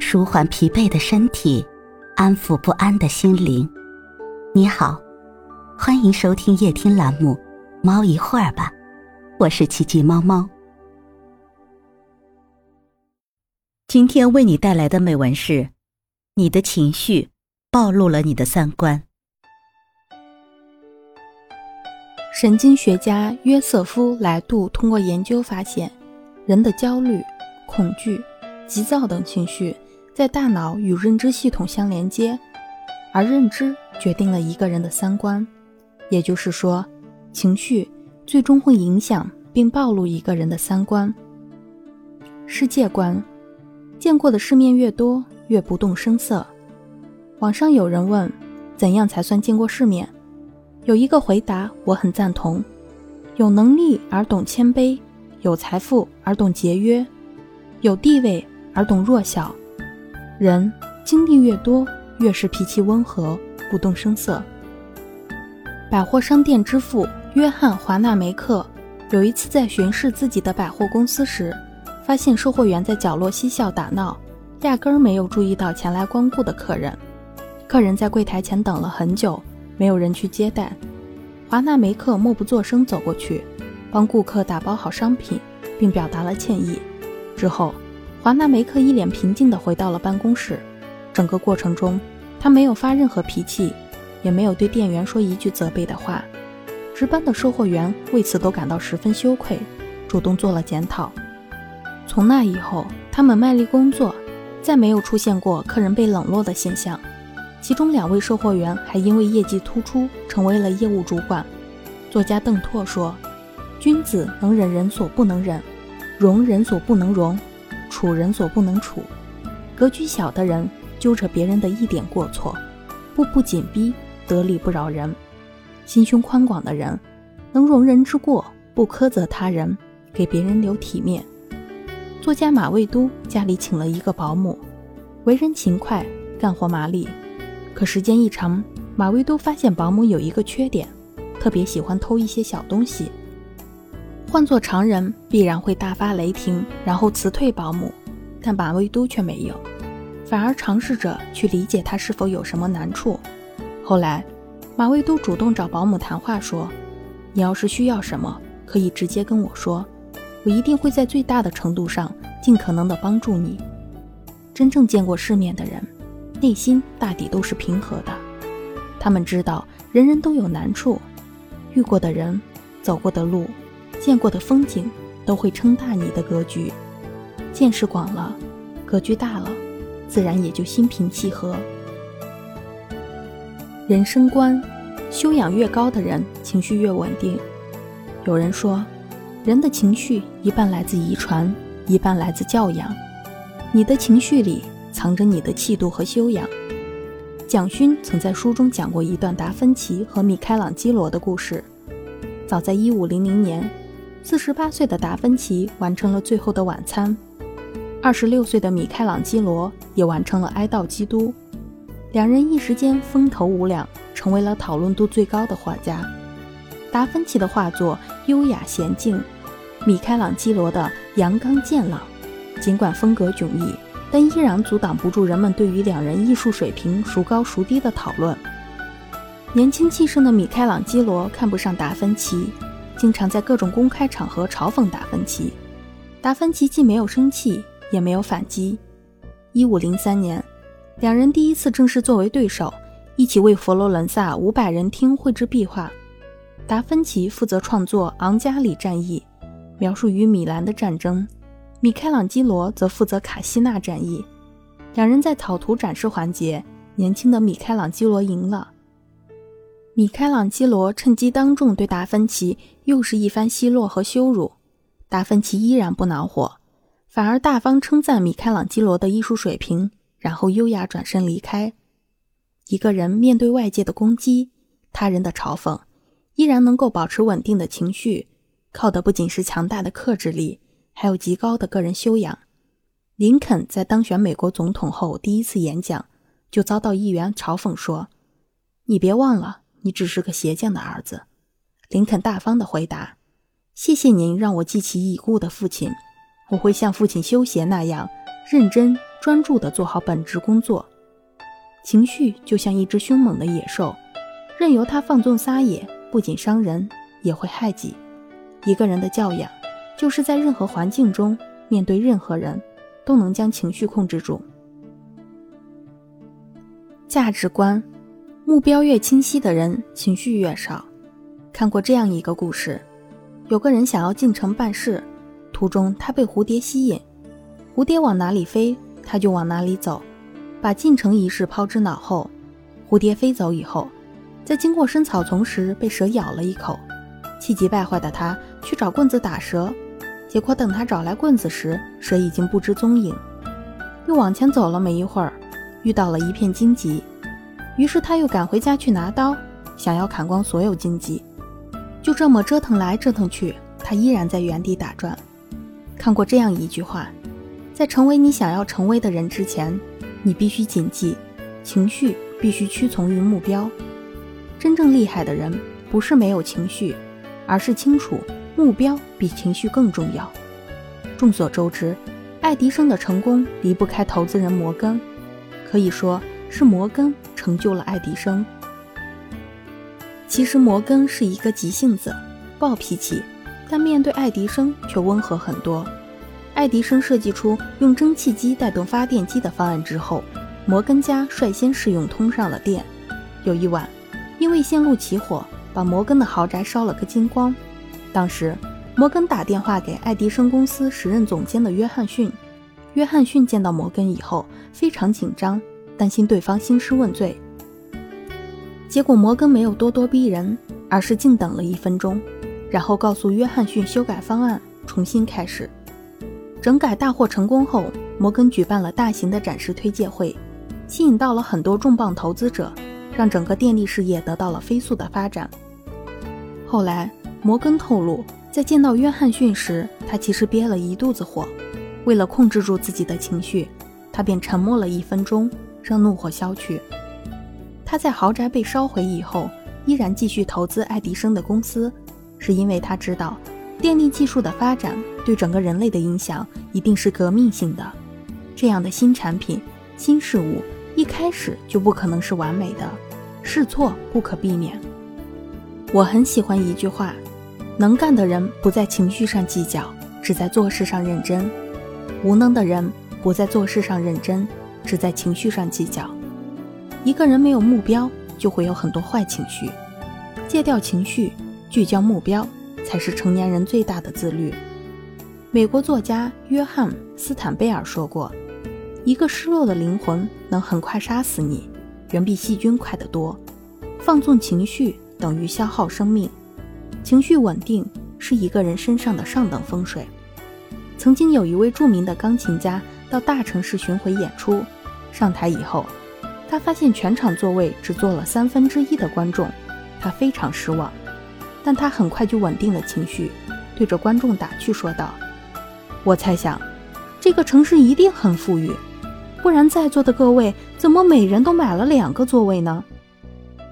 舒缓疲惫的身体，安抚不安的心灵。你好，欢迎收听夜听栏目《猫一会儿吧》，我是奇迹猫猫。今天为你带来的美文是：你的情绪暴露了你的三观。神经学家约瑟夫·莱杜通过研究发现，人的焦虑、恐惧、急躁等情绪。在大脑与认知系统相连接，而认知决定了一个人的三观，也就是说，情绪最终会影响并暴露一个人的三观。世界观，见过的世面越多，越不动声色。网上有人问，怎样才算见过世面？有一个回答，我很赞同：有能力而懂谦卑，有财富而懂节约，有地位而懂弱小。人经历越多，越是脾气温和，不动声色。百货商店之父约翰·华纳梅克有一次在巡视自己的百货公司时，发现售货员在角落嬉笑打闹，压根儿没有注意到前来光顾的客人。客人在柜台前等了很久，没有人去接待。华纳梅克默不作声走过去，帮顾客打包好商品，并表达了歉意。之后。华纳梅克一脸平静地回到了办公室。整个过程中，他没有发任何脾气，也没有对店员说一句责备的话。值班的售货员为此都感到十分羞愧，主动做了检讨。从那以后，他们卖力工作，再没有出现过客人被冷落的现象。其中两位售货员还因为业绩突出，成为了业务主管。作家邓拓说：“君子能忍人所不能忍，容人所不能容。”处人所不能处，格局小的人揪着别人的一点过错，步步紧逼，得理不饶人；心胸宽广的人能容人之过，不苛责他人，给别人留体面。作家马未都家里请了一个保姆，为人勤快，干活麻利。可时间一长，马未都发现保姆有一个缺点，特别喜欢偷一些小东西。换做常人，必然会大发雷霆，然后辞退保姆。但马未都却没有，反而尝试着去理解他是否有什么难处。后来，马未都主动找保姆谈话，说：“你要是需要什么，可以直接跟我说，我一定会在最大的程度上尽可能的帮助你。”真正见过世面的人，内心大抵都是平和的。他们知道人人都有难处，遇过的人，走过的路。见过的风景都会撑大你的格局，见识广了，格局大了，自然也就心平气和。人生观，修养越高的人，情绪越稳定。有人说，人的情绪一半来自遗传，一半来自教养。你的情绪里藏着你的气度和修养。蒋勋曾在书中讲过一段达芬奇和米开朗基罗的故事。早在一五零零年。四十八岁的达芬奇完成了《最后的晚餐》，二十六岁的米开朗基罗也完成了《哀悼基督》，两人一时间风头无两，成为了讨论度最高的画家。达芬奇的画作优雅娴静，米开朗基罗的阳刚健朗。尽管风格迥异，但依然阻挡不住人们对于两人艺术水平孰高孰低的讨论。年轻气盛的米开朗基罗看不上达芬奇。经常在各种公开场合嘲讽达芬奇，达芬奇既没有生气，也没有反击。一五零三年，两人第一次正式作为对手，一起为佛罗伦萨五百人厅绘制壁画。达芬奇负责创作《昂加里战役》，描述与米兰的战争；米开朗基罗则负责《卡西纳战役》。两人在草图展示环节，年轻的米开朗基罗赢了。米开朗基罗趁机当众对达芬奇又是一番奚落和羞辱，达芬奇依然不恼火，反而大方称赞米开朗基罗的艺术水平，然后优雅转身离开。一个人面对外界的攻击、他人的嘲讽，依然能够保持稳定的情绪，靠的不仅是强大的克制力，还有极高的个人修养。林肯在当选美国总统后第一次演讲，就遭到议员嘲讽说：“你别忘了。”你只是个鞋匠的儿子，林肯大方地回答：“谢谢您让我记起已故的父亲，我会像父亲修鞋那样认真、专注地做好本职工作。情绪就像一只凶猛的野兽，任由它放纵撒野，不仅伤人，也会害己。一个人的教养，就是在任何环境中，面对任何人，都能将情绪控制住。价值观，目标越清晰的人，情绪越少。看过这样一个故事，有个人想要进城办事，途中他被蝴蝶吸引，蝴蝶往哪里飞，他就往哪里走，把进城一事抛之脑后。蝴蝶飞走以后，在经过深草丛时被蛇咬了一口，气急败坏的他去找棍子打蛇，结果等他找来棍子时，蛇已经不知踪影。又往前走了没一会儿，遇到了一片荆棘，于是他又赶回家去拿刀，想要砍光所有荆棘。就这么折腾来折腾去，他依然在原地打转。看过这样一句话：在成为你想要成为的人之前，你必须谨记，情绪必须屈从于目标。真正厉害的人，不是没有情绪，而是清楚目标比情绪更重要。众所周知，爱迪生的成功离不开投资人摩根，可以说是摩根成就了爱迪生。其实摩根是一个急性子、暴脾气，但面对爱迪生却温和很多。爱迪生设计出用蒸汽机带动发电机的方案之后，摩根家率先试用通上了电。有一晚，因为线路起火，把摩根的豪宅烧了个精光。当时，摩根打电话给爱迪生公司时任总监的约翰逊。约翰逊见到摩根以后非常紧张，担心对方兴师问罪。结果摩根没有咄咄逼人，而是静等了一分钟，然后告诉约翰逊修改方案，重新开始。整改大获成功后，摩根举办了大型的展示推介会，吸引到了很多重磅投资者，让整个电力事业得到了飞速的发展。后来，摩根透露，在见到约翰逊时，他其实憋了一肚子火，为了控制住自己的情绪，他便沉默了一分钟，让怒火消去。他在豪宅被烧毁以后，依然继续投资爱迪生的公司，是因为他知道，电力技术的发展对整个人类的影响一定是革命性的。这样的新产品、新事物一开始就不可能是完美的，试错不可避免。我很喜欢一句话：能干的人不在情绪上计较，只在做事上认真；无能的人不在做事上认真，只在情绪上计较。一个人没有目标，就会有很多坏情绪。戒掉情绪，聚焦目标，才是成年人最大的自律。美国作家约翰·斯坦贝尔说过：“一个失落的灵魂能很快杀死你，远比细菌快得多。放纵情绪等于消耗生命。情绪稳定是一个人身上的上等风水。”曾经有一位著名的钢琴家到大城市巡回演出，上台以后。他发现全场座位只坐了三分之一的观众，他非常失望，但他很快就稳定了情绪，对着观众打趣说道：“我猜想，这个城市一定很富裕，不然在座的各位怎么每人都买了两个座位呢？”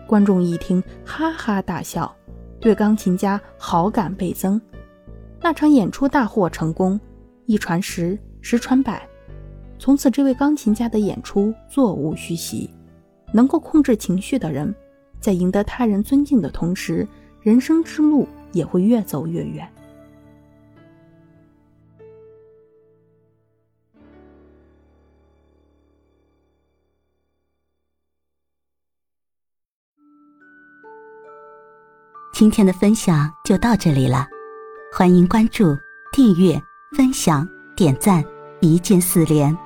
观众一听，哈哈大笑，对钢琴家好感倍增。那场演出大获成功，一传十，十传百。从此，这位钢琴家的演出座无虚席。能够控制情绪的人，在赢得他人尊敬的同时，人生之路也会越走越远。今天的分享就到这里了，欢迎关注、订阅、分享、点赞，一键四连。